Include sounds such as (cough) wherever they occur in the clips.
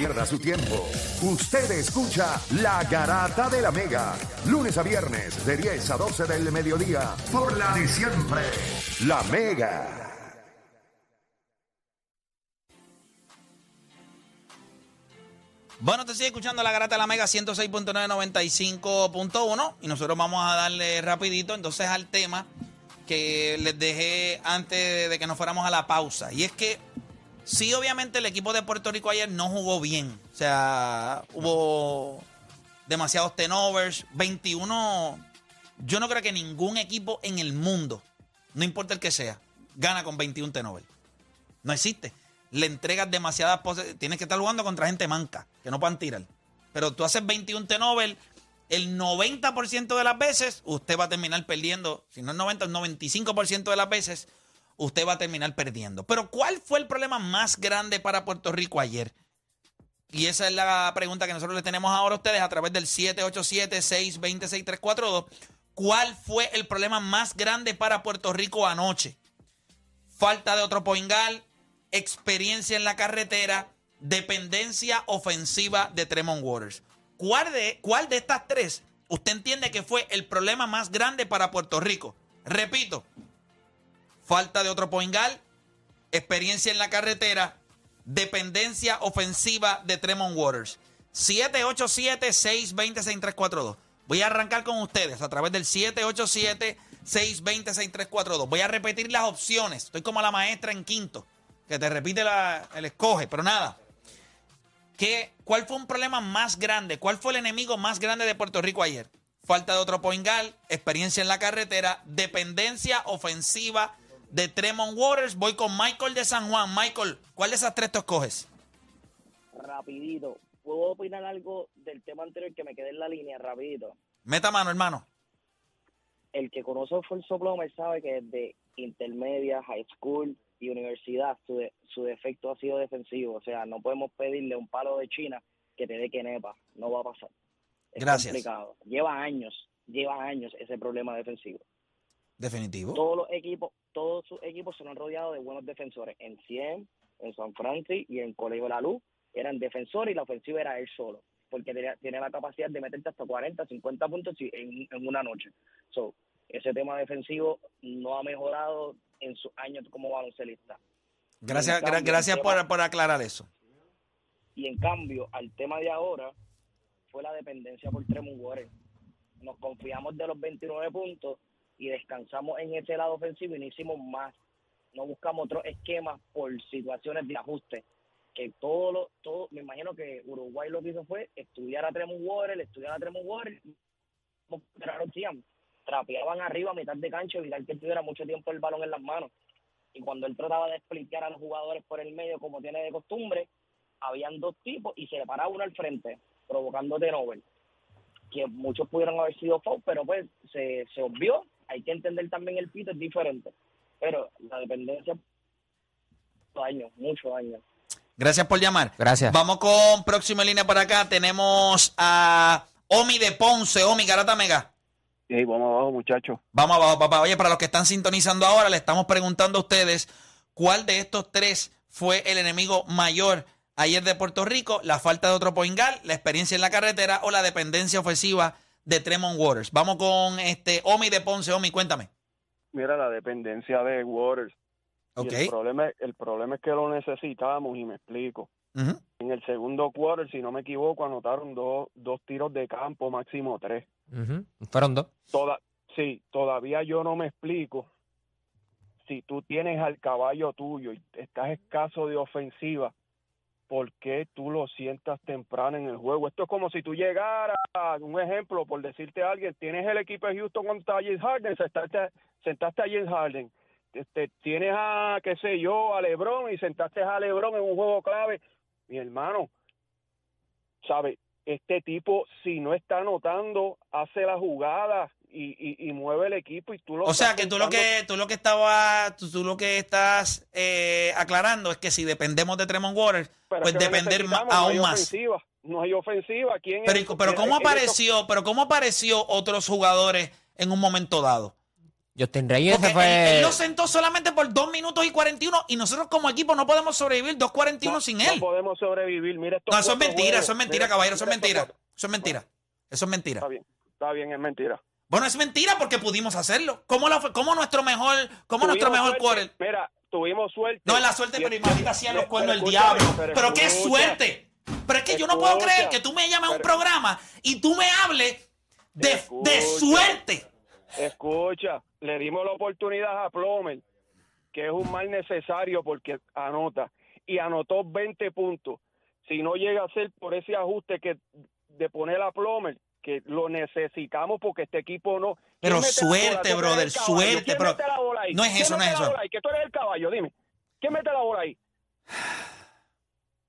pierda su tiempo. Usted escucha La Garata de la Mega, lunes a viernes de 10 a 12 del mediodía, por la de siempre, La Mega. Bueno, te sigue escuchando la Garata de la Mega 106.995.1 y nosotros vamos a darle rapidito entonces al tema que les dejé antes de que nos fuéramos a la pausa. Y es que sí, obviamente el equipo de Puerto Rico ayer no jugó bien. O sea, hubo demasiados tenovers, 21. Yo no creo que ningún equipo en el mundo, no importa el que sea, gana con 21 tenovers. No existe le entregas demasiadas poses. Tienes que estar jugando contra gente manca, que no puedan tirar. Pero tú haces 21 T-Nobel, el 90% de las veces usted va a terminar perdiendo. Si no el 90, el 95% de las veces usted va a terminar perdiendo. Pero ¿cuál fue el problema más grande para Puerto Rico ayer? Y esa es la pregunta que nosotros le tenemos ahora a ustedes a través del 787-620-6342. ¿Cuál fue el problema más grande para Puerto Rico anoche? Falta de otro poingal, experiencia en la carretera, dependencia ofensiva de Tremont Waters. ¿Cuál de, ¿Cuál de estas tres usted entiende que fue el problema más grande para Puerto Rico? Repito, falta de otro poingal, experiencia en la carretera, dependencia ofensiva de Tremont Waters. 787-620-6342. Voy a arrancar con ustedes a través del 787-620-6342. Voy a repetir las opciones. Estoy como la maestra en quinto que te repite el escoge, pero nada. ¿Qué, ¿Cuál fue un problema más grande? ¿Cuál fue el enemigo más grande de Puerto Rico ayer? Falta de otro poingal, experiencia en la carretera, dependencia ofensiva de Tremont Waters. Voy con Michael de San Juan. Michael, ¿cuál de esas tres te escoges? Rapidito. ¿Puedo opinar algo del tema anterior que me quedé en la línea? Rapidito. Meta mano, hermano. El que conoce el Plummer sabe que desde intermedia, high school, y universidad, su, su defecto ha sido defensivo. O sea, no podemos pedirle un palo de China que te dé quenepa. No va a pasar. Es Gracias. complicado. Lleva años, lleva años ese problema defensivo. Definitivo. Todos los equipos, todos sus equipos se han rodeado de buenos defensores. En 100, en San Francisco y en Colegio de la Luz eran defensores y la ofensiva era él solo. Porque tiene, la capacidad de meterte hasta 40, 50 puntos en, en una noche. So, ese tema defensivo no ha mejorado en sus años como baloncelista. Gracias, gracias por, por, aclarar eso. Y en cambio, al tema de ahora fue la dependencia por Tremont Waters. Nos confiamos de los 29 puntos y descansamos en ese lado ofensivo y no hicimos más. No buscamos otros esquemas por situaciones de ajuste. Que todo lo, todo, me imagino que Uruguay lo que hizo fue estudiar a Tremont Waters, estudiar a Tremont Waters, trapeaban arriba a mitad de cancha, evitar que tuviera mucho tiempo el balón en las manos. Y cuando él trataba de explicar a los jugadores por el medio, como tiene de costumbre, habían dos tipos y se paraba uno al frente, provocando Nobel Que muchos pudieron haber sido foul, pero pues se, se obvió. Hay que entender también el pito, es diferente. Pero la dependencia, años, muchos años. Gracias por llamar. Gracias. Vamos con próxima línea por acá. Tenemos a Omi de Ponce. Omi, Garata Mega vamos abajo, muchachos. Vamos abajo, papá. Oye, para los que están sintonizando ahora, le estamos preguntando a ustedes cuál de estos tres fue el enemigo mayor ayer de Puerto Rico, la falta de otro poingal, la experiencia en la carretera o la dependencia ofensiva de Tremont Waters. Vamos con este Omi de Ponce. Omi, cuéntame. Mira, la dependencia de Waters. Okay. el, problema, el problema es que lo necesitamos y me explico. En el segundo quarter, si no me equivoco, anotaron dos, dos tiros de campo, máximo tres. Fueron dos. Toda, sí, todavía yo no me explico. Si tú tienes al caballo tuyo y estás escaso de ofensiva, ¿por qué tú lo sientas temprano en el juego? Esto es como si tú llegaras, un ejemplo, por decirte a alguien, tienes el equipo de Houston contra James Harden, sentaste, sentaste a James Harden. Este, tienes a, qué sé yo, a Lebron y sentaste a Lebron en un juego clave. Mi hermano, ¿sabes? este tipo, si no está anotando, hace la jugada y, mueve el equipo y tú lo O sea que tú lo que tú lo que estaba tú, lo que estás eh, aclarando es que si dependemos de Tremont Waters, pues depender aún más. Ofensiva, no hay ofensiva. ¿Quién pero, pero cómo apareció, pero cómo apareció otros jugadores en un momento dado. Justin Reyes Porque fue. él, él lo sentó solamente por 2 minutos y 41 y nosotros como equipo no podemos sobrevivir 2.41 No- sin No él. podemos sobrevivir. Mira estos No, eso es mentira, eso es mentira, Mira- caballero, eso es mentira. Eso es mentira. Eso es mentira. Está bien, está bien, es mentira. Bueno, es mentira porque pudimos hacerlo. ¿Cómo, la, cómo nuestro mejor, cómo nuestro mejor quarter? Mira, tuvimos suerte. No es la suerte, pero imagínate hacía los cuernos del escúchame, diablo. Pero, qué suerte. Pero es que yo no puedo creer que tú me llames a un programa y tú me hables de, de suerte. Escucha, le dimos la oportunidad a Plomer, que es un mal necesario porque anota, y anotó 20 puntos. Si no llega a ser por ese ajuste que de poner a Plomer, que lo necesitamos porque este equipo no. ¿Quién Pero suerte, ¿Tú eres brother, suerte, ¿Quién pero no es ¿Quién eso, no es eso. bola ahí? Que tú eres el caballo, dime. ¿Quién mete la bola ahí?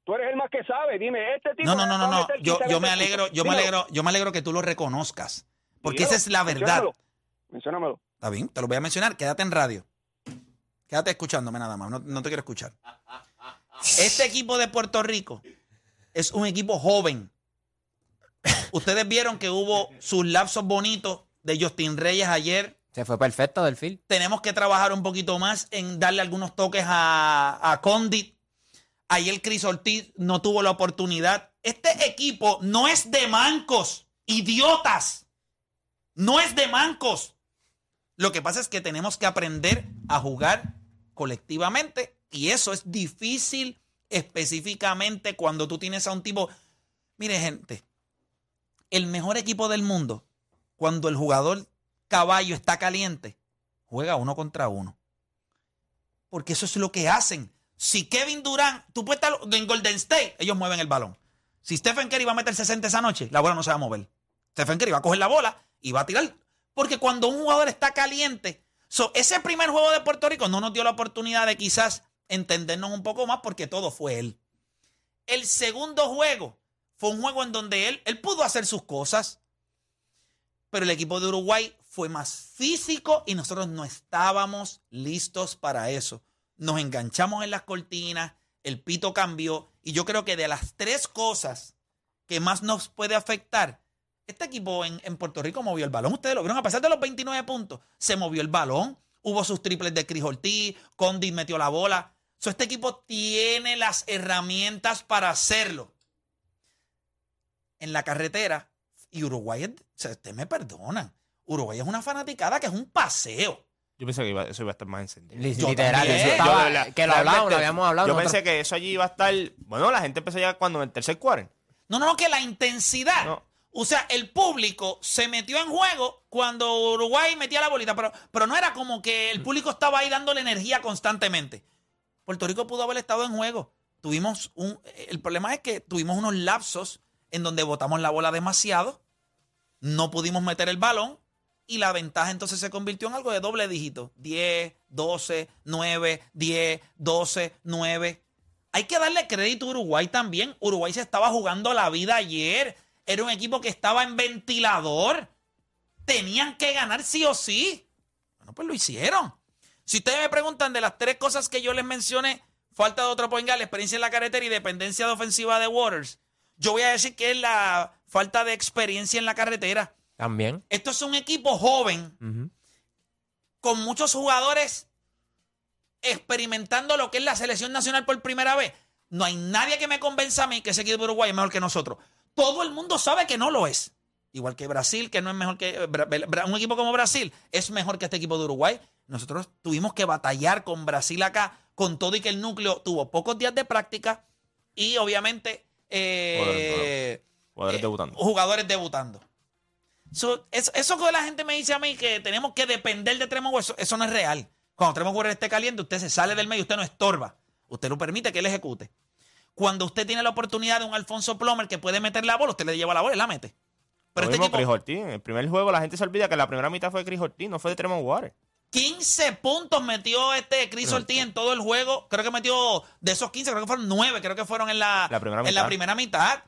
Tú eres el más que sabe, dime, este tipo No, no, no, no, no. Yo, 15, yo me 20 alegro, yo me alegro, yo me alegro que tú lo reconozcas. Porque esa es la verdad. menciónamelo, Menciónamelo. Está bien, te lo voy a mencionar. Quédate en radio. Quédate escuchándome nada más. No, no te quiero escuchar. Este equipo de Puerto Rico es un equipo joven. Ustedes vieron que hubo sus lapsos bonitos de Justin Reyes ayer. Se fue perfecto del field. Tenemos que trabajar un poquito más en darle algunos toques a, a Condit. Ayer Chris Ortiz no tuvo la oportunidad. Este equipo no es de mancos, idiotas. No es de mancos. Lo que pasa es que tenemos que aprender a jugar colectivamente y eso es difícil específicamente cuando tú tienes a un tipo... Mire gente, el mejor equipo del mundo, cuando el jugador caballo está caliente, juega uno contra uno. Porque eso es lo que hacen. Si Kevin Durant, tú puedes estar en Golden State, ellos mueven el balón. Si Stephen Curry va a meter 60 esa noche, la bola no se va a mover. Stephen Curry va a coger la bola y va a tirar. Porque cuando un jugador está caliente, so, ese primer juego de Puerto Rico no nos dio la oportunidad de quizás entendernos un poco más porque todo fue él. El segundo juego fue un juego en donde él, él pudo hacer sus cosas, pero el equipo de Uruguay fue más físico y nosotros no estábamos listos para eso. Nos enganchamos en las cortinas, el pito cambió y yo creo que de las tres cosas que más nos puede afectar, este equipo en, en Puerto Rico movió el balón. Ustedes lo vieron, a pesar de los 29 puntos, se movió el balón. Hubo sus triples de Cris Ortiz, Condit metió la bola. So, este equipo tiene las herramientas para hacerlo. En la carretera, y Uruguay, ustedes me perdonan, Uruguay es una fanaticada que es un paseo. Yo pensé que iba- eso iba a estar más encendido. Yo Literal. eso estaba- verdad, que lo hablábamos, realmente, lo habíamos hablado. Yo nosotros. pensé que eso allí iba a estar. Bueno, la gente empezó ya cuando en el tercer cuarto. No, no, no, que la intensidad. No. O sea, el público se metió en juego cuando Uruguay metía la bolita, pero, pero no era como que el público estaba ahí dándole energía constantemente. Puerto Rico pudo haber estado en juego. Tuvimos un. El problema es que tuvimos unos lapsos en donde botamos la bola demasiado, no pudimos meter el balón y la ventaja entonces se convirtió en algo de doble dígito: 10, 12, 9, 10, 12, 9. Hay que darle crédito a Uruguay también. Uruguay se estaba jugando la vida ayer. Era un equipo que estaba en ventilador. Tenían que ganar sí o sí. Bueno, pues lo hicieron. Si ustedes me preguntan de las tres cosas que yo les mencioné, falta de otro guard, la experiencia en la carretera y dependencia de ofensiva de Waters, yo voy a decir que es la falta de experiencia en la carretera. También. Esto es un equipo joven con muchos jugadores experimentando lo que es la selección nacional por primera vez. No hay nadie que me convenza a mí que ese equipo de Uruguay es mejor que nosotros. Todo el mundo sabe que no lo es. Igual que Brasil, que no es mejor que un equipo como Brasil, es mejor que este equipo de Uruguay. Nosotros tuvimos que batallar con Brasil acá, con todo y que el núcleo tuvo pocos días de práctica y obviamente eh, Jugadores eh, debutando. Jugadores debutando. So, eso, eso que la gente me dice a mí que tenemos que depender de Tremont Waters, eso, eso no es real. Cuando Tremont Waters esté caliente, usted se sale del medio, usted no estorba. Usted lo permite que él ejecute. Cuando usted tiene la oportunidad de un Alfonso Plomer que puede meter la bola, usted le lleva la bola y la mete. Pero Lo este mismo equipo, Chris. En el primer juego la gente se olvida que la primera mitad fue Chris Ortiz, no fue de Tremont Waters. 15 puntos metió este Chris Ortiz en todo el juego. Creo que metió de esos 15, creo que fueron 9, creo que fueron en la, La primera en la mitad. primera mitad.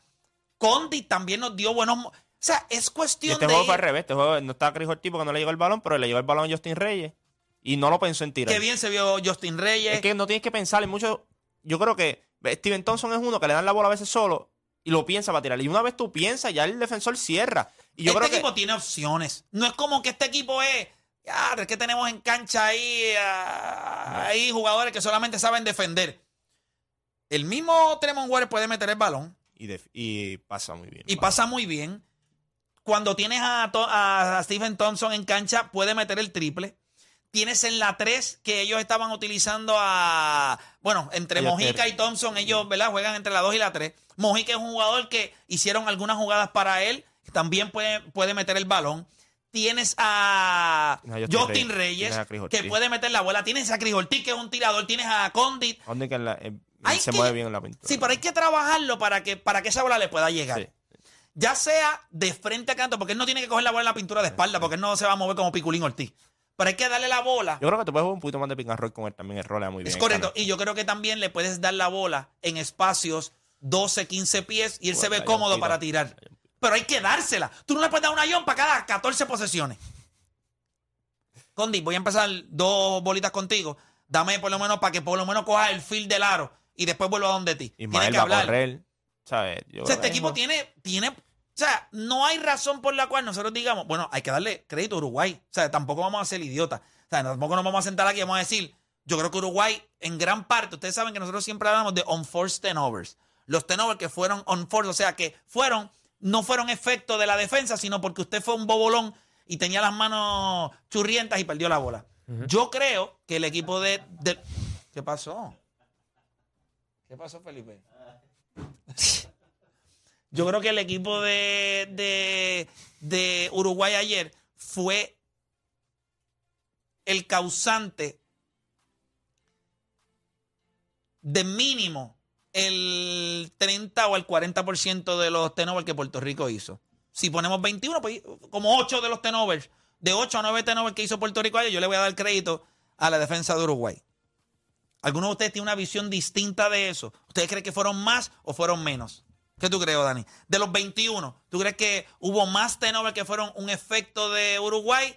Condi también nos dio buenos. O sea, es cuestión este de. juego fue al revés. Este juego no estaba Chris Ortiz porque no le llegó el balón, pero le llegó el balón a Justin Reyes. Y no lo pensó en tirar. Qué bien se vio Justin Reyes. Es que no tienes que pensar en mucho. Yo creo que Steven Thompson es uno que le dan la bola a veces solo y lo piensa para tirar. Y una vez tú piensas, ya el defensor cierra. Y yo este creo que. equipo tiene opciones. No es como que este equipo es Ya, es que tenemos en cancha ahí, ah, ahí jugadores que solamente saben defender. El mismo Tremont Waters puede meter el balón Y, pasa muy bien. y pasa muy bien. Cuando tienes a, Stephen Thompson en cancha, puede meter el triple. Tienes en la 3 que ellos estaban utilizando a. Bueno, entre Mojica y Thompson, ellos ¿verdad? juegan entre la 2 y la 3. Mojica es un jugador que hicieron algunas jugadas para él. También puede, puede meter el balón. Tienes a Justin Reyes, a que puede meter la bola. Tienes a Ortiz, que es un tirador. Tienes a Condit. Donde que en la- Hay se que- mueve bien en la pintura. Sí, pero hay que trabajarlo para que, para que esa bola le pueda llegar. Sí. Ya sea de frente a canto, porque él no tiene que coger la bola en la pintura de espalda, porque él no se va a mover como Piculín Ortiz. Pero hay que darle la bola. Yo creo que tú puedes jugar un poquito más de pick and roll con él también. El rol le da muy bien. es correcto. Y yo creo que también le puedes dar la bola en espacios 12, 15 pies y él se ve cómodo para tirar. Pero hay que dársela. Tú no le puedes dar una John para cada 14 posesiones. Condi, voy a empezar dos bolitas contigo. Dame por lo menos para que por lo menos coja el feel del aro y después vuelva a donde ti. Ismael que va a hablar. correr. ¿Sabes? Yo O sea, este equipo mismo- tiene, tiene, o sea, no hay razón por la cual nosotros digamos, bueno, hay que darle crédito a Uruguay. O sea, tampoco vamos a ser idiotas. O sea, tampoco nos vamos a sentar aquí y vamos a decir, yo creo que Uruguay, en gran parte, ustedes saben que nosotros siempre hablamos de on-force turnovers. Los turnovers que fueron on-force, o sea, que fueron, no fueron efecto de la defensa, sino porque usted fue un bobolón y tenía las manos churrientas y perdió la bola. Yo creo que el equipo de, de- ¿Qué pasó? ¿Qué pasó, Felipe? (laughs) Yo creo que el equipo de, de, Uruguay ayer fue el causante de mínimo el 30 o el 40% de los tenovers que Puerto Rico hizo. Si ponemos 21, pues como 8 de los tenovers, de 8 a 9 tenovers que hizo Puerto Rico ayer, yo le voy a dar crédito a la defensa de Uruguay. ¿Alguno de ustedes tiene una visión distinta de eso? ¿Ustedes creen que fueron más o fueron menos? ¿Qué tú crees, Dani? De los 21, ¿tú crees que hubo más tenovers que fueron un efecto de Uruguay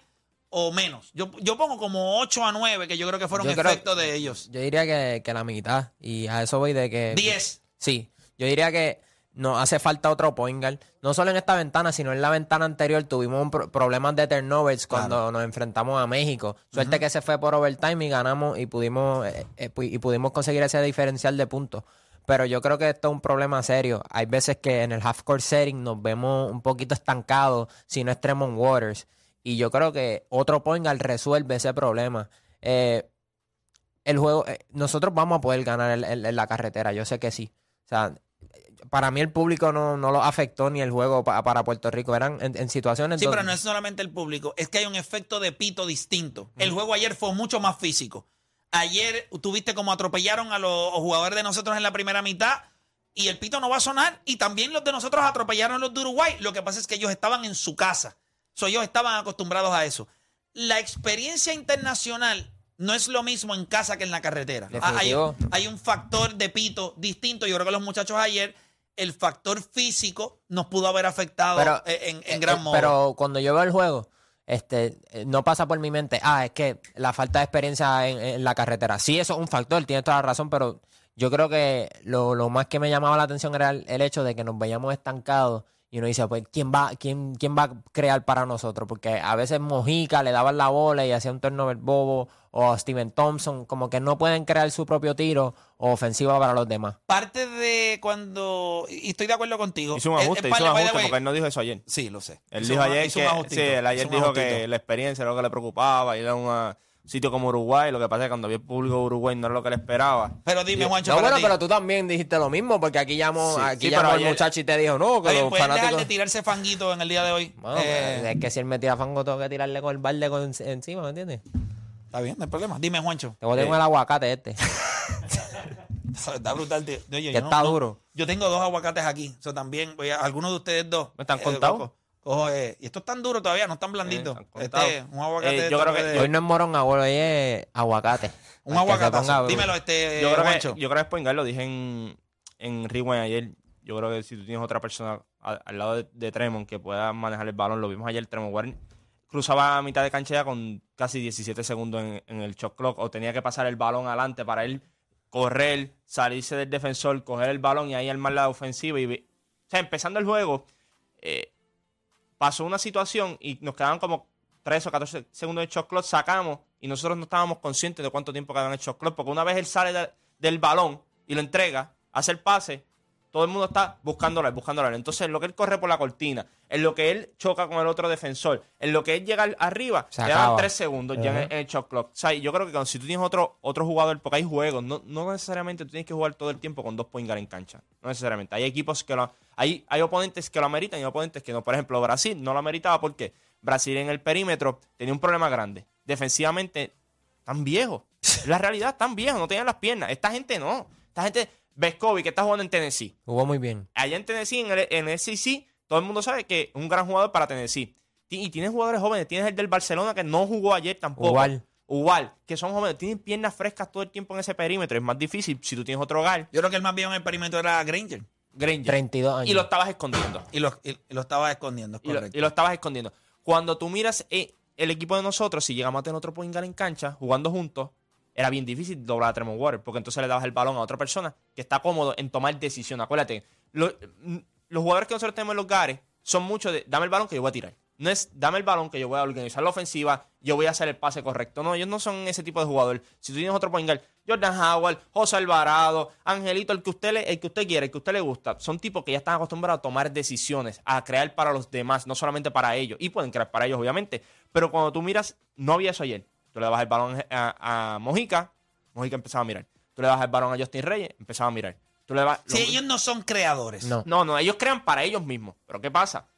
o menos? Yo, yo pongo como 8 a 9 que yo creo que fueron creo- efecto de ellos. Yo diría que, que la mitad. Y a eso voy de que. 10. Sí. Yo diría que nos hace falta otro point guard. No solo en esta ventana, sino en la ventana anterior tuvimos un pro- problemas de turnovers cuando nos enfrentamos a México. Suerte que se fue por overtime y ganamos y pudimos, eh, eh, y pudimos conseguir ese diferencial de puntos. Pero yo creo que esto es un problema serio. Hay veces que en el half court setting nos vemos un poquito estancados si no es Tremont Waters. Y yo creo que otro point guard resuelve ese problema. Eh, el juego, nosotros vamos a poder ganar en la carretera, yo sé que sí. O sea, para mí el público no, no lo afectó ni el juego pa- para Puerto Rico. Eran en, en situaciones Sí, donde- pero no es solamente el público, es que hay un efecto de pito distinto. El juego ayer fue mucho más físico. Ayer tuviste como atropellaron a los jugadores de nosotros en la primera mitad y el pito no va a sonar y también los de nosotros atropellaron a los de Uruguay. Lo que pasa es que ellos estaban en su casa. So, ellos estaban acostumbrados a eso. La experiencia internacional no es lo mismo en casa que en la carretera. Ah, Hay, hay un factor de pito distinto. Yo creo que los muchachos ayer, el factor físico nos pudo haber afectado Pero, eh, en, en Eh, gran eh, modo. Pero cuando yo veo el juego, este, no pasa por mi mente, ah, es que la falta de experiencia en, en la carretera. Sí, eso es un factor, tienes toda la razón, pero yo creo que lo, lo más que me llamaba la atención era el, el hecho de que nos veíamos estancados y uno dice, pues, ¿quién va, quién, ¿quién va a crear para nosotros? Porque a veces Mojica le daban la bola y hacía un turnover bobo, o Steven Thompson, como que no pueden crear su propio tiro o ofensiva para los demás. Parte de cuando. Y estoy de acuerdo contigo. Hizo un Eh, ajuste, eh, hizo un ajuste way, porque él no dijo eso ayer. Sí, lo sé. Él Hizo dijo un- ayer que, sí, él ayer dijo que la experiencia era lo que le preocupaba, ir a un sitio como Uruguay, lo que pasa es que cuando vio el público de Uruguay no era lo que le esperaba. Pero dime, Juancho, No, para bueno, ti. pero tú también dijiste lo mismo, porque aquí llamó, Sí, aquí sí, llamó el muchacho y te dijo, no, que Oye, los ¿pueden dejar fanáticos... de tirarse fanguito en el día de hoy? Bueno, Eh, pues, es que si él me tira fango, tengo que tirarle con el balde con, encima, ¿me entiendes? Está bien, no hay problema. Dime, Juancho. Te voy a tener Eh. el aguacate este. (laughs) Está brutal, tío. Oye, Que yo está no- duro. Yo tengo dos aguacates aquí. Eso también. Voy a, algunos de ustedes dos. ¿No están eh, contados? Cojo, eh, y estos están duros todavía, no están blanditos. Eh, este, un aguacate. Eh, de yo estos creo que- de- Hoy no es morón abuelo, hoy es aguacate. un duro. Dímelo, este, yo, creo Juancho. que, yo creo que lo dije en, en Rewind ayer. Yo creo que si tú tienes otra persona al, al lado de, de Tremont que pueda manejar el balón, lo vimos ayer, Tremont Warren cruzaba a mitad de cancha ya con casi 17 segundos en, en el shot clock o tenía que pasar el balón adelante para él correr, salirse del defensor, coger el balón y ahí armar la ofensiva. Y, o sea, empezando el juego, eh, pasó una situación y nos quedaban como 13 o 14 segundos de shot clock, sacamos y nosotros no estábamos conscientes de cuánto tiempo quedaba en el shot clock, porque una vez él sale de- del balón y lo entrega, hace el pase, todo el mundo está buscándola, buscándola. Entonces, en lo que él corre por la cortina, en lo que él choca con el otro defensor, en lo que él llega arriba, Se le dan tres segundos ya en el, en el shot clock. O sea, yo creo que cuando- si tú tienes otro, otro jugador, porque hay juegos, no, no necesariamente tú tienes que jugar todo el tiempo con dos point guard en cancha. No necesariamente. Hay equipos que lo. Hay, hay oponentes que lo ameritan y oponentes que no. Por ejemplo, Brasil no lo ameritaba porque Brasil en el perímetro tenía un problema grande. Defensivamente, tan viejo. La realidad, tan viejo, no tenían las piernas. Esta gente no. Esta gente, Vescovi, que está jugando en Tennessee. Jugó muy bien. Allá en Tennessee, en el, en el SEC, todo el mundo sabe que es un gran jugador para Tennessee. Y tienes jugadores jóvenes. Tienes el del Barcelona que no jugó ayer tampoco. Igual. Igual, que son jóvenes. Tienen piernas frescas todo el tiempo en ese perímetro. Es más difícil si tú tienes otro hogar. Yo creo que el más viejo en el perímetro era Granger. Granger. 32 años. Y lo estabas escondiendo. Y lo, y- y lo estaba escondiendo, es Y lo, correcto. y lo estabas escondiendo. Cuando tú miras eh, el equipo de nosotros, si llegamos a tener otro point guard en cancha, jugando juntos, era bien difícil doblar a Tremont Water, porque entonces le dabas el balón a otra persona que está cómodo en tomar decisión. Acuérdate, lo- los jugadores que nosotros tenemos en los gares son muchos de dame el balón que yo voy a tirar. No es dame el balón que yo voy a organizar la ofensiva, yo voy a hacer el pase correcto. No, ellos no son ese tipo de jugador. Si tú tienes otro point Jordan Howard, José Alvarado, Angelito, el que usted le, el que usted quiere, el que usted le gusta, son tipos que ya están acostumbrados a tomar decisiones, a crear para los demás, no solamente para ellos. Y pueden crear para ellos, obviamente. Pero cuando tú miras, no había eso ayer. Tú le dabas el balón a, a Mojica, Mojica empezaba a mirar. Tú le dabas el balón a Justin Reyes, empezaba a mirar. Tú le dabas, Si lo- ellos no son creadores. No. no, no, ellos crean para ellos mismos. Pero ¿qué pasa?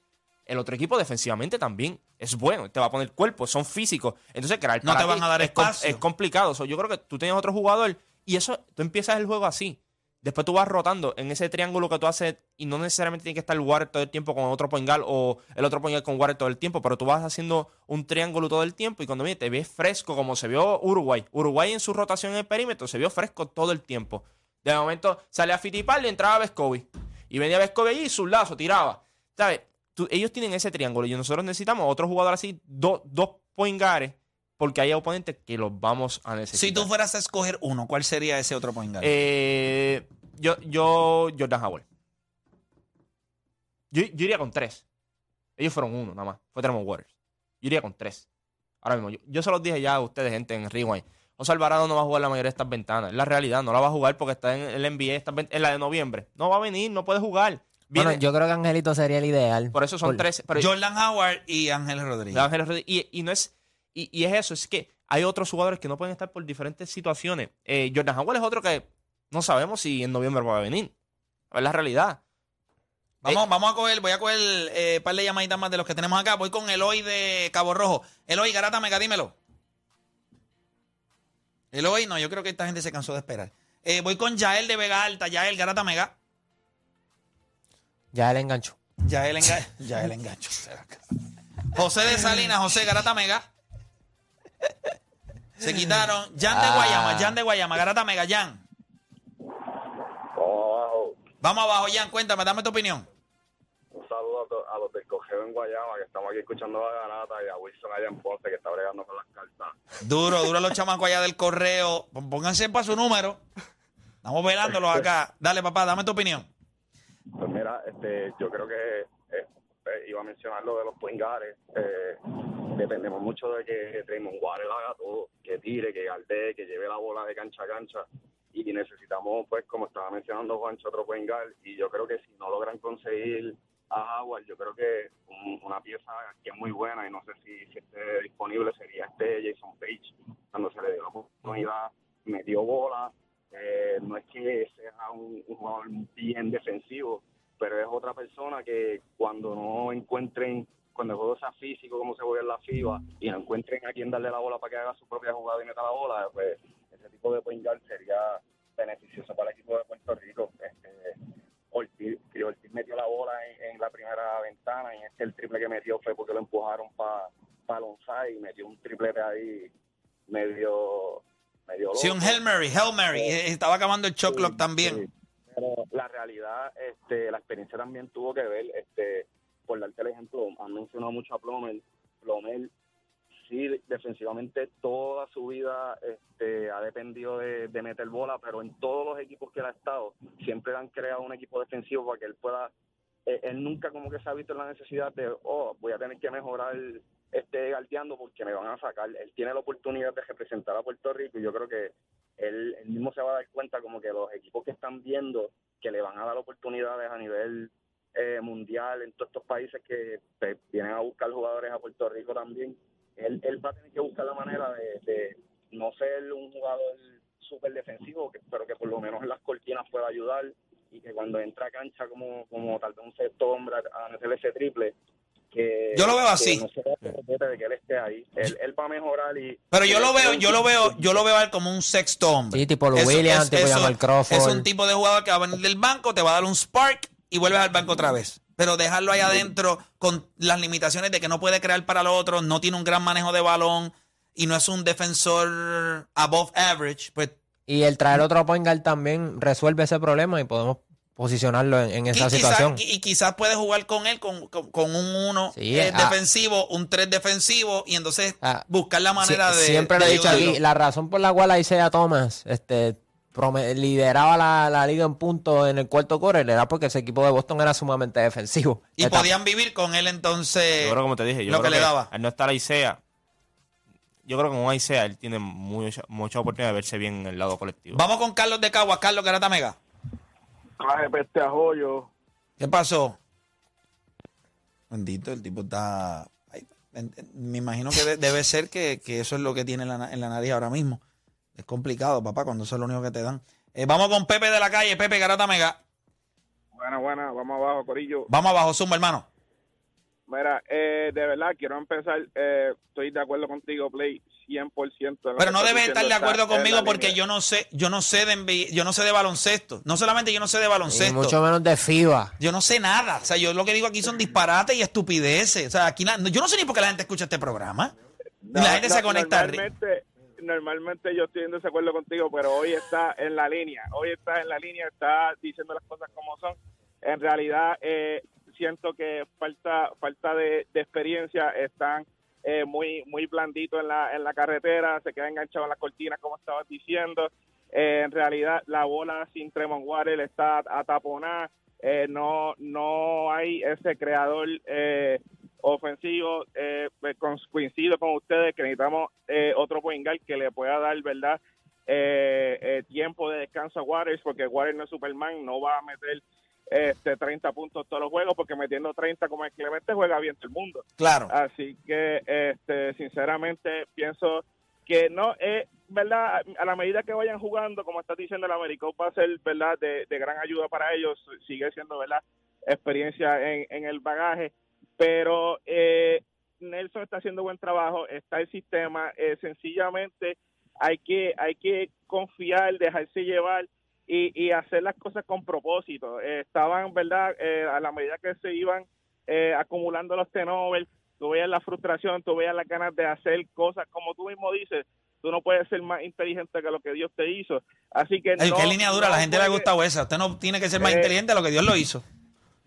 El otro equipo defensivamente también es bueno, te va a poner cuerpo, son físicos. Entonces, crear No para te van a dar es, com- espacio. es complicado. So, yo creo que tú tienes otro jugador y eso, tú empiezas el juego así. Después tú vas rotando en ese triángulo que tú haces y no necesariamente tiene que estar Water todo el tiempo con otro point guard o el otro point guard con Water todo el tiempo, pero tú vas haciendo un triángulo todo el tiempo y cuando vienes te ves fresco como se vio Uruguay. Uruguay en su rotación en el perímetro se vio fresco todo el tiempo. De momento sale a Fittipaldi y entraba Vescovi. Y venía Vescovi allí y su lazo tiraba. ¿Sabes? Tú- ellos tienen ese triángulo y nosotros necesitamos otro jugador así, do- dos point guards, porque hay oponentes que los vamos a necesitar. Si tú fueras a escoger uno, ¿cuál sería ese otro point guard? Eh, yo, yo, Jordan Howard. Yo, yo iría con tres. Ellos fueron uno, nada más. Fue Tremont Waters. Yo iría con tres. Ahora mismo, yo, yo se los dije ya a ustedes, gente, en Rewind. José Alvarado no va a jugar la mayoría de estas ventanas. Es la realidad, no la va a jugar porque está en el NBA, está en en la de noviembre. No va a venir, no puede jugar. Viene- Bueno, yo creo que Angelito sería el ideal. por eso son Por- tres. Pero, Jordan Howard y Ángel Rodríguez. Y, y no es, y, y es eso, es que hay otros jugadores que no pueden estar por diferentes situaciones. Eh, Jordan Howard es otro que no sabemos si en noviembre va a venir. Es la realidad. Vamos, vamos a coger, voy a coger eh, un par de llamaditas más de los que tenemos acá. Voy con Eloy de Cabo Rojo. Eloy, Garata Mega, dímelo. Eloy, no, yo creo que esta gente se cansó de esperar. Eh, voy con Yael de Vega Alta. Yael, Garata Mega. Ya él enganchó. Yael, enga (laughs) Yael engancho. José de Salinas, José Garata Mega. Se quitaron. Jan de Ah. Guayama, Jan de Guayama, Garata Mega, Jan. Wow. Vamos abajo, Jan, cuéntame, dame tu opinión. Un saludo a, to- a los del cogeo en Guayama, que estamos aquí escuchando la garata, y a Wilson allá en Ponce, que está bregando con las cartas. Duro, duro los chamacos allá del correo. Pónganse para su número. Estamos velándolos acá. Dale, papá, dame tu opinión. Pues mira, este, yo creo que eh, iba a mencionar lo de los poingares. Eh, dependemos mucho de que Draymond Water haga todo, que tire, que galdee, que lleve la bola de cancha a cancha. Y necesitamos, pues, como estaba mencionando Juancho, otro poingar. Y yo creo que si no logran conseguir a Howard, yo creo que un- una pieza que es muy buena y no sé si, si esté disponible sería este Jason Page. Cuando se le dio la oportunidad, metió bola. Eh, no es que sea un, un jugador bien defensivo, pero es otra persona que cuando no encuentren, cuando el juego sea físico como se juega en la FIBA y no encuentren a quien darle la bola para que haga su propia jugada y meta la bola, pues ese tipo de point guard sería beneficioso para el equipo de Puerto Rico. Este, Ortiz, Ortiz metió la bola en, en la primera ventana y este el triple que metió fue porque lo empujaron para pa Lonzai y metió un triplete ahí medio medio Sí, un. Hail Mary, Hail Mary. Estaba acabando el shot clock también. Sí, Pero la realidad, este, la experiencia también tuvo que ver, este, por darte el ejemplo, han mencionado mucho a Plomer. Plomer, sí, defensivamente toda su vida este, ha dependido de, de meter bola, pero en todos los equipos que él ha estado, siempre han creado un equipo defensivo para que él pueda. eh, él nunca como que se ha visto en la necesidad de, oh, voy a tener que mejorar esté galdeando porque me van a sacar. Él tiene la oportunidad de representar a Puerto Rico y yo creo que él, mismo se va a dar cuenta como que los equipos que están viendo que le van a dar oportunidades a nivel eh, mundial en todos estos países que pues, vienen a buscar jugadores a Puerto Rico también, él, él va a tener que buscar la manera de, de no ser un jugador súper defensivo, que- pero que por lo menos en las cortinas pueda ayudar y que cuando entra a cancha como, como tal vez un sexto hombre a a meter ese triple, que Yo lo veo que así. no se trate de que él esté ahí. Él, él va a mejorar y Pero yo lo veo, yo lo veo, yo lo veo a él como un sexto hombre. Sí, tipo Eso- Williams, es- tipo eso- Crawford. Es un tipo de jugador que va a venir del banco, te va a dar un spark y vuelves al banco otra vez. Pero dejarlo ahí adentro con las limitaciones de que no puede crear para los otros, no tiene un gran manejo de balón y no es un defensor above average, pues Y el traer otro point guard también resuelve ese problema y podemos posicionarlo en, en esa y, situación. Quizás, y quizás puedes jugar con él con, con- con un 1 Sí, ah. defensivo, un 3 defensivo y entonces Ah, buscar la manera de. Siempre lo he dicho aquí, la razón por la cual Isaiah Thomas este, lideraba la, la liga en puntos en el cuarto quarter era porque ese equipo de Boston era sumamente defensivo. Y Esta- podían vivir con él entonces. Yo creo, como te dije, yo lo creo que le daba. al no estar Isaiah, yo creo que con Isaiah él tiene mucha, mucha oportunidad de verse bien en el lado colectivo. Vamos con Carlos de Caguas. Carlos Garata Mega. Clase peste a joyo. ¿Qué pasó? Bendito, el tipo está. ay, me imagino que de- debe ser que, que eso es lo que tiene en la, en la nariz ahora mismo. Es complicado, papá, cuando eso es lo único que te dan. Eh, vamos con Pepe de la calle, Pepe Garata Mega. Buena, buena, vamos abajo, Corillo. Vamos abajo, Zumba, hermano. Mira, eh, de verdad quiero empezar, eh, estoy de acuerdo contigo, Play, 100%. en lo Pero no debes estar de acuerdo conmigo porque línea. yo no sé, yo no sé de yo no sé de baloncesto. No solamente yo no sé de y baloncesto. mucho menos de FIBA. Yo no sé nada. O sea, yo lo que digo aquí son disparates y estupideces. O sea, aquí la- yo no sé ni por qué la gente escucha este programa. No, y la gente no, se conecta. Normalmente, normalmente yo estoy en desacuerdo contigo, pero hoy está en la línea. Hoy está en la línea, está diciendo las cosas como son. En realidad, eh, siento que falta falta de, de experiencia. Están eh, muy muy blanditos en la, en la carretera, se quedan enganchados en las cortinas, como estabas diciendo. Eh, en realidad, la bola sin Tremont Water está ataponada. Eh, no, no hay ese creador eh, ofensivo. Eh, coincido con ustedes que necesitamos otro point que le pueda dar, ¿verdad? Tiempo de descanso a Waters, porque Waters no es Superman, no va a meter este 30 puntos todos los juegos, porque metiendo 30 como el Clemente juega bien todo el mundo. Claro. Así que, este, sinceramente, pienso que no es, ¿verdad? A la medida que vayan jugando, como estás diciendo, el Américo va a ser, ¿verdad?, de, de gran ayuda para ellos. Sigue siendo, ¿verdad?, experiencia en, en el bagaje. Pero eh, Nelson está haciendo buen trabajo, está el sistema. eh, sencillamente hay que, hay que confiar, dejarse llevar y, y hacer las cosas con propósito. Eh, estaban, ¿verdad?, Eh, a la medida que se iban eh, acumulando los tenovers, tú veías la frustración, tú veías las ganas de hacer cosas, como tú mismo dices, tú no puedes ser más inteligente que lo que Dios te hizo. Así que no, qué línea dura, a la no gente le ha gustado esa. Usted no tiene que ser más Eh, inteligente de lo que Dios lo hizo.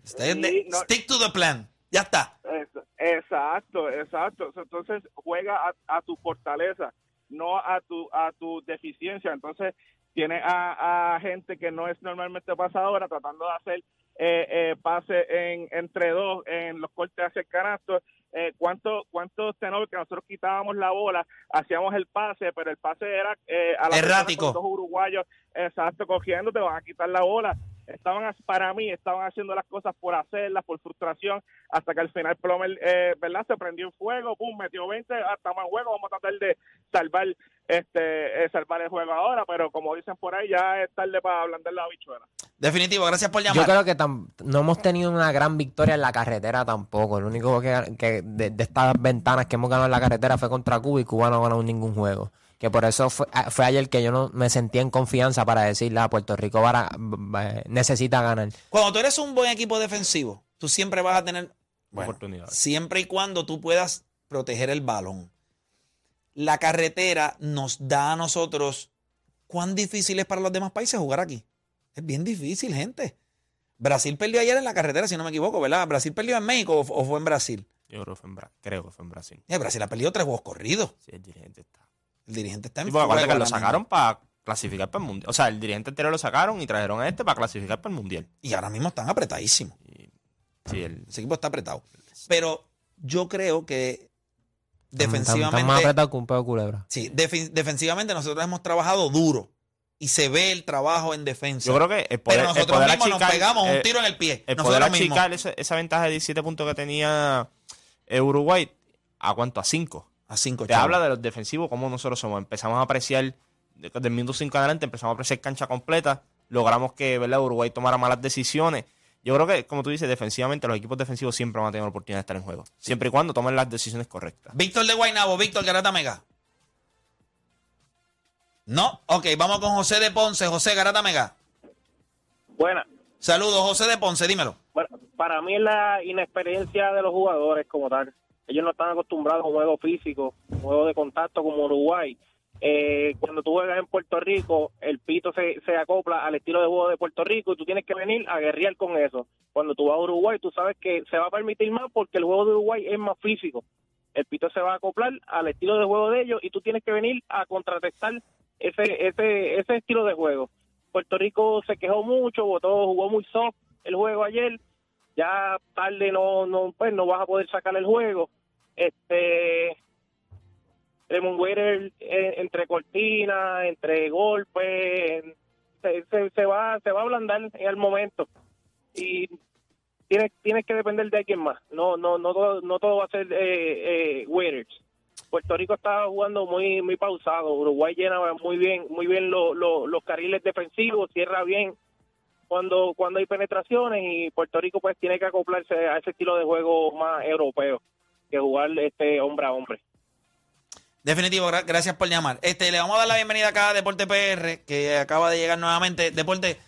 Usted sí, no- stick to the plan. Ya está. Es- Exacto, exacto. Entonces juega a, a tu fortaleza, no a tu a tu deficiencia. Entonces tiene a, a gente que no es normalmente pasadora tratando de hacer eh, eh, pase en entre dos en los cortes hacia el canasto. Eh, ¿Cuántos cuántos tenores que nosotros quitábamos la bola, hacíamos el pase, pero el pase era eh, a la Errático. persona dos uruguayos, exacto, cogiendo, te van a quitar la bola. Estaban, para mí, estaban haciendo las cosas por hacerlas, por frustración, hasta que al final Plomer, eh, ¿verdad? Se prendió en fuego, pum, metió 20, hasta más juego, vamos a tratar de salvar este eh, salvar el juego ahora, pero como dicen por ahí, ya es tarde para ablandar la habichuela. Definitivo, gracias por Yo llamar. creo que tam- no hemos tenido una gran victoria en la carretera tampoco. Lo único que, que de, de estas ventanas que hemos ganado en la carretera fue contra Cuba y Cuba no ha ganado ningún juego. Que por eso fue, ah, fue ayer que yo no me sentía en confianza para decirle a Puerto Rico para, necesita ganar. Cuando tú eres un buen equipo defensivo, tú siempre vas a tener bueno, Oportunidades. Siempre y cuando tú puedas proteger el balón. La carretera nos da a nosotros cuán difícil es para los demás países jugar aquí. Es bien difícil, gente. Brasil perdió ayer en la carretera, si no me equivoco, ¿verdad? ¿Brasil perdió en México o, o fue en Brasil? Yo creo que fue en, Bra- creo que fue en Brasil. Eh, Brasil ha perdido tres juegos corridos. Sí, el dirigente está. El dirigente está en Sí, fuego que lo sacaron para clasificar para el mundial. O sea, el dirigente entero lo sacaron y trajeron a este para clasificar para el mundial. Y ahora mismo están apretadísimos. Sí, el, Ese equipo está apretado. Pero yo creo que defensivamente. Están más apretados que un pedo culebra. Sí, defensivamente nosotros hemos trabajado duro y se ve el trabajo en defensa. Yo creo que el poder, Pero el nosotros poder mismos nos pegamos un eh, tiro en el pie. El nosotros poder achicar esa, esa ventaja de 17 puntos que tenía eh, Uruguay, ¿a cuánto? A 5. A cinco Te chavos. habla de los defensivos, cómo nosotros somos. Empezamos a apreciar, de- del minuto 5 en adelante, empezamos a apreciar cancha completa. Logramos que ¿verdad? Uruguay tomara malas decisiones. Yo creo que, como tú dices, defensivamente los equipos defensivos siempre van a tener la oportunidad de estar en juego. Siempre y cuando tomen las decisiones correctas. Víctor de Guaynabo, Víctor Garata Mega. No, ok, vamos con José de Ponce. José Garata Mega. Buena. Saludos, José de Ponce, dímelo. Bueno, para mí es la inexperiencia de los jugadores como tal. Ellos no están acostumbrados a un juego físico, juego de contacto como Uruguay. Eh, cuando tú juegas en Puerto Rico, el pito se, se acopla al estilo de juego de Puerto Rico y tú tienes que venir a guerrear con eso. Cuando tú vas a Uruguay, tú sabes que se va a permitir más porque el juego de Uruguay es más físico. El pito se va a acoplar al estilo de juego de ellos y tú tienes que venir a contrarrestar ese, ese, ese estilo de juego. Puerto Rico se quejó mucho, votó, jugó muy soft el juego ayer. Ya tarde no, no, pues no vas a poder sacar el juego. Este, Raymond Waiter eh, entre cortinas, entre golpes, se, se, va, se va a ablandar en el momento y tienes, tienes que depender de alguien más. No, no, no todo, no todo va a ser eh, eh. Puerto Rico está jugando muy muy pausado. Uruguay llena muy bien muy bien lo- lo- los carriles defensivos, cierra bien cuando cuando hay penetraciones y Puerto Rico pues tiene que acoplarse a ese estilo de juego más europeo que jugar este hombre a hombre. Definitivo, gra- gracias por llamar. Este, le vamos a dar la bienvenida acá a Deporte PR, que acaba de llegar nuevamente. Deporte,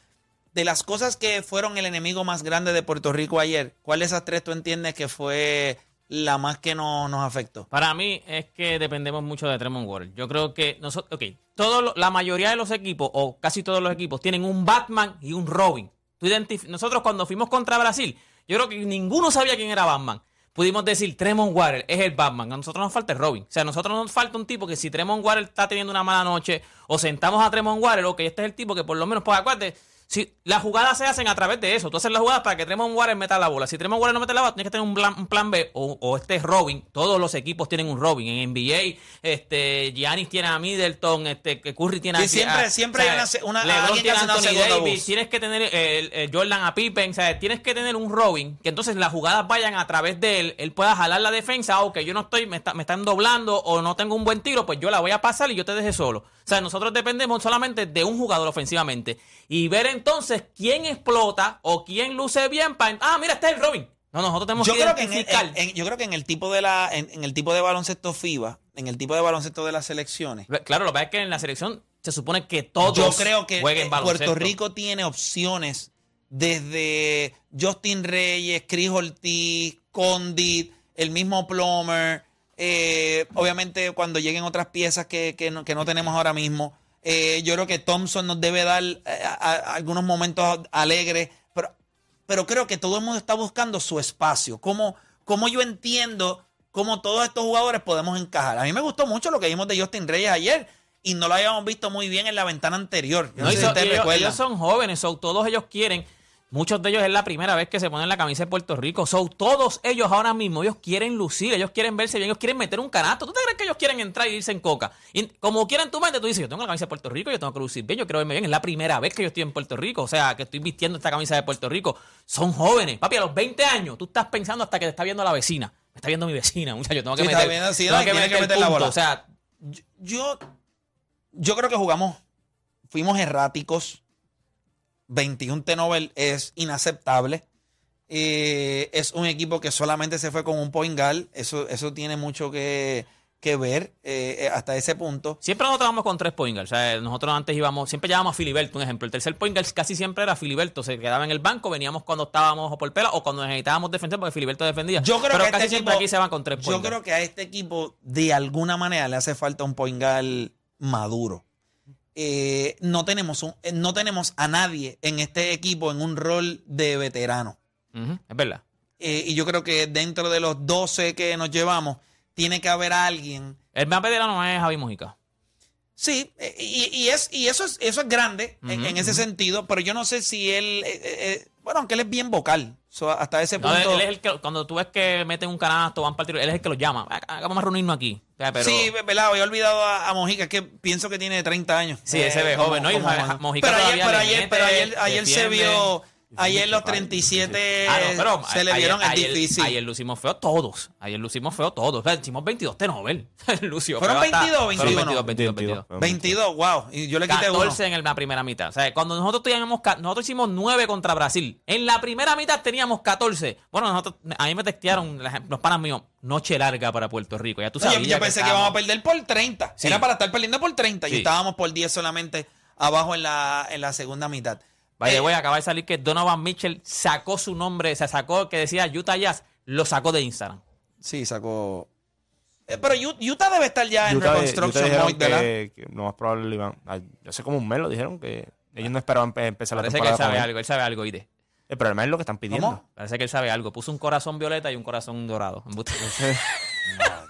de las cosas que fueron el enemigo más grande de Puerto Rico ayer, ¿cuál de esas tres tú entiendes que fue la más que no, nos afectó? Para mí es que dependemos mucho de Tremont Waters. Yo creo que nosotros, ok, todo la mayoría de los equipos, o casi todos los equipos, tienen un Batman y un Robin. Tú nosotros cuando fuimos contra Brasil, yo creo que ninguno sabía quién era Batman. Pudimos decir, Tremont Waters es el Batman. A nosotros nos falta el Robin. O sea, a nosotros nos falta un tipo que si Tremont Waters está teniendo una mala noche, o sentamos a Tremont Waters, ok, este es el tipo que por lo menos, pues acuérdate, si las jugadas se hacen a través de eso. Tú haces las jugadas para que Tremont Waters meta la bola. Si Tremont Waters no mete la bola, tienes que tener un plan, un plan B o, o este es Robin. Todos los equipos tienen un Robin. En NBA, este, Giannis tiene a Middleton, este, que Curry tiene Sí, a siempre- a- siempre hay una- una- LeBron tiene a Anthony Davis, voz. Tienes que tener el, el Jordan a Pippen. O sea, tienes que tener un Robin que entonces las jugadas vayan a través de él. Él pueda jalar la defensa. O que yo no estoy, me, está- me están doblando o no tengo un buen tiro, pues yo la voy a pasar y yo te deje solo. O sea, nosotros dependemos solamente de un jugador ofensivamente. Y ver entonces quién explota o quién luce bien para. Ah, mira, este es el Robin. No, nosotros tenemos Yo que creo que, en el, en- yo creo que en el tipo de la, en, en el tipo de baloncesto FIBA, en el tipo de baloncesto de las selecciones, Claro, lo que pasa es que en la selección se supone que todos yo creo que jueguen eh, baloncesto. Puerto Rico tiene opciones desde Justin Reyes, Chris Ortiz, Condit, el mismo Plomer, eh, obviamente cuando lleguen otras piezas que, que no, que no tenemos ahora mismo. Eh, yo creo que Thompson nos debe dar eh, a- a- algunos momentos alegres, pero, pero creo que todo el mundo está buscando su espacio. ¿Cómo, cómo yo entiendo cómo todos estos jugadores podemos encajar? A mí me gustó mucho lo que vimos de Justin Reyes ayer y no lo habíamos visto muy bien en la ventana anterior. No, sé si y ellos, ellos son jóvenes, so, todos ellos quieren. Muchos de ellos es la primera vez que se ponen la camisa de Puerto Rico. So, todos ellos ahora mismo, ellos quieren lucir, ellos quieren verse bien, ellos quieren meter un canasto. ¿Tú te crees que ellos quieren entrar y irse en coca? Y como quieran tu mente, tú dices, yo tengo la camisa de Puerto Rico, yo tengo que lucir bien, yo quiero verme bien. Es la primera vez que yo estoy en Puerto Rico, o sea, que estoy vistiendo esta camisa de Puerto Rico. Son jóvenes. Papi, a los 20 años, tú estás pensando hasta que te está viendo la vecina. Me está viendo mi vecina, (laughs) muchacho, tengo que Sí, meter, viendo, sí, tengo no, tiene que meter la bola. O sea, Yo, yo creo que jugamos, fuimos erráticos. 21 T-Nobel es inaceptable. Eh, es un equipo que solamente se fue con un point guard. Eso, eso tiene mucho que, que ver eh, hasta ese punto. Siempre nosotros vamos con tres point guards. O sea, nosotros antes íbamos, siempre llevábamos a Filiberto, un ejemplo. El tercer point guard casi siempre era Filiberto. Se quedaba en el banco, veníamos cuando estábamos por pela o cuando necesitábamos defender porque Filiberto defendía. Yo creo Pero que casi este siempre equipo- aquí se van con tres point Yo creo que a este equipo de alguna manera le hace falta un point guard maduro. Eh, no, tenemos un- eh, no tenemos a nadie en este equipo en un rol de veterano. Es verdad. Eh, y yo creo que dentro de los 12 que nos llevamos, tiene que haber alguien. El más veterano es Javi Mojica. Sí, y, y es, y eso es, eso es grande en, en ese sentido, pero yo no sé si él, eh, eh, eh, bueno, aunque él es bien vocal, so, hasta ese No, punto. él es el que, cuando tú ves que meten un canasto, van tiro, él es el que los llama. "Ah, Vamos a reunirnos aquí. Pero- Sí, ¿verdad? Había olvidado a, a Mojica, que pienso que tiene 30 años. Sí, ese ve como- joven, ¿no? Y Mojica pero ayer, pero ayer, pero ayer, ayer se vio, ayer los 37 Ah, no, pero se le vieron, es ayer, difícil. Ayer lucimos feo todos. Ayer lucimos feo todos. O sea, hicimos 22 de Nobel. (laughs) Lucio ¿Fueron feo hasta- 22 o 21? Fueron 22, 22, 22. 22, wow. Y yo le quité 14 uno. en el- la primera mitad. O sea, cuando nosotros teníamos, nosotros hicimos 9 contra Brasil. En la primera mitad teníamos 14. Bueno, nosotros, a mí me textearon los panas míos, noche larga para Puerto Rico. Ya tú Oye, sabías yo pensé que, íbamos a perder por 30. Sí. Era para estar perdiendo por 30 y Sí. estábamos por 10 solamente abajo en la, en la segunda mitad. Vaya, Eh, voy, acaba de salir que Donovan Mitchell sacó su nombre, se sacó que decía Utah Jazz, lo sacó de Instagram. Sí, sacó. Eh, pero Ut- Utah debe estar ya en Utah- Utah reconstruction dijeron mode, ¿verdad? que, que lo más probable lo iban. Hace como un mes lo dijeron que ellos no esperaban empe- empezar la Parece que él temporada. sabe algo, él sabe algo, oíste. El problema es lo que están pidiendo. ¿Cómo? Parece que él sabe algo. Puso un corazón violeta y un corazón dorado. Embuste. (laughs)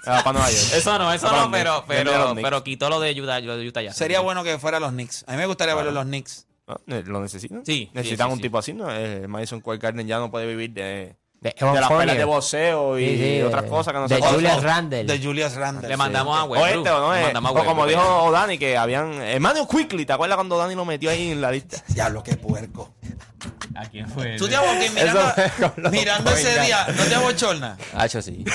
Ah. Eso no, eso no, pero, pero, pero quitó lo de Utah, lo de Utah Jazz. Sería bueno que fuera los Knicks. A mí me gustaría verlo en los Knicks. No, eh, lo necesitan. Sí, Necesitan sí, sí, un sí. tipo así, ¿no? Eh, Madison Square Garden ya no puede vivir de, De las pelas de boxeo y Sí, sí, otras cosas que no de se pueden Julius. Randle. De Julius Randle. Le sí. mandamos a O Westbrook. este, ¿o no? Le Eh, mandamos a o como Westbrook. dijo Dani, que habían... Emmanuel Quickly, ¿te acuerdas cuando Dani lo metió ahí en la lista? (laughs) Diablo, qué puerco. ¿A quién fue? Tú te aboqué mirando, mirando ese día. ¿No te abochorna? Hacho, (laughs) sí. (laughs)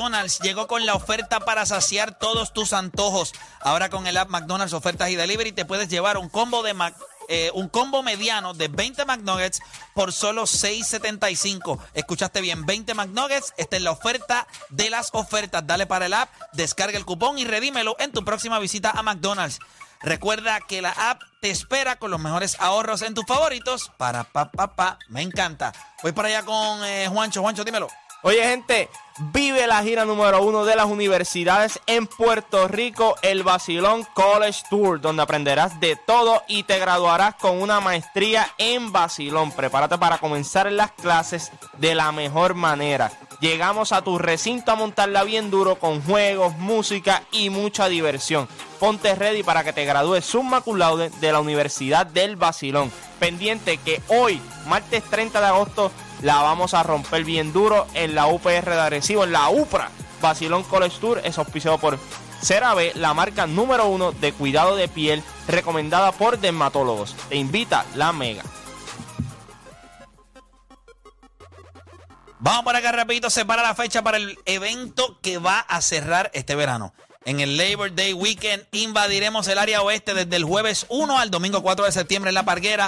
McDonald's llegó con la oferta para saciar todos tus antojos. Ahora con el app McDonald's Ofertas y Delivery te puedes llevar un combo de Mac- eh, un combo mediano de 20 McNuggets por solo 6.75. Escuchaste bien, 20 McNuggets. Esta es la oferta de las ofertas. Dale para el app, descarga el cupón y redímelo en tu próxima visita a McDonald's. Recuerda que la app te espera con los mejores ahorros en tus favoritos. Para pa pa pa, me encanta. Voy para allá con eh, Juancho. Juancho, dímelo. Oye, gente, vive la gira número uno de las universidades en Puerto Rico, el Basilón College Tour, donde aprenderás de todo y te graduarás con una maestría en Basilón. Prepárate para comenzar las clases de la mejor manera. Llegamos a tu recinto a montarla bien duro con juegos, música y mucha diversión. Ponte ready para que te gradúes summa cum laude de la Universidad del Basilón. Pendiente que hoy, martes 30 de agosto, la vamos a romper bien duro en la UPR de Arecibo, en la UPRA. Basilón College Tour es auspiciado por CeraVe, la marca número uno de cuidado de piel recomendada por dermatólogos. Te invita la Mega. Vamos por acá rapidito, separa la fecha para el evento que va a cerrar este verano. En el Labor Day Weekend invadiremos el área oeste desde el jueves 1 al domingo 4 de septiembre en La Parguera.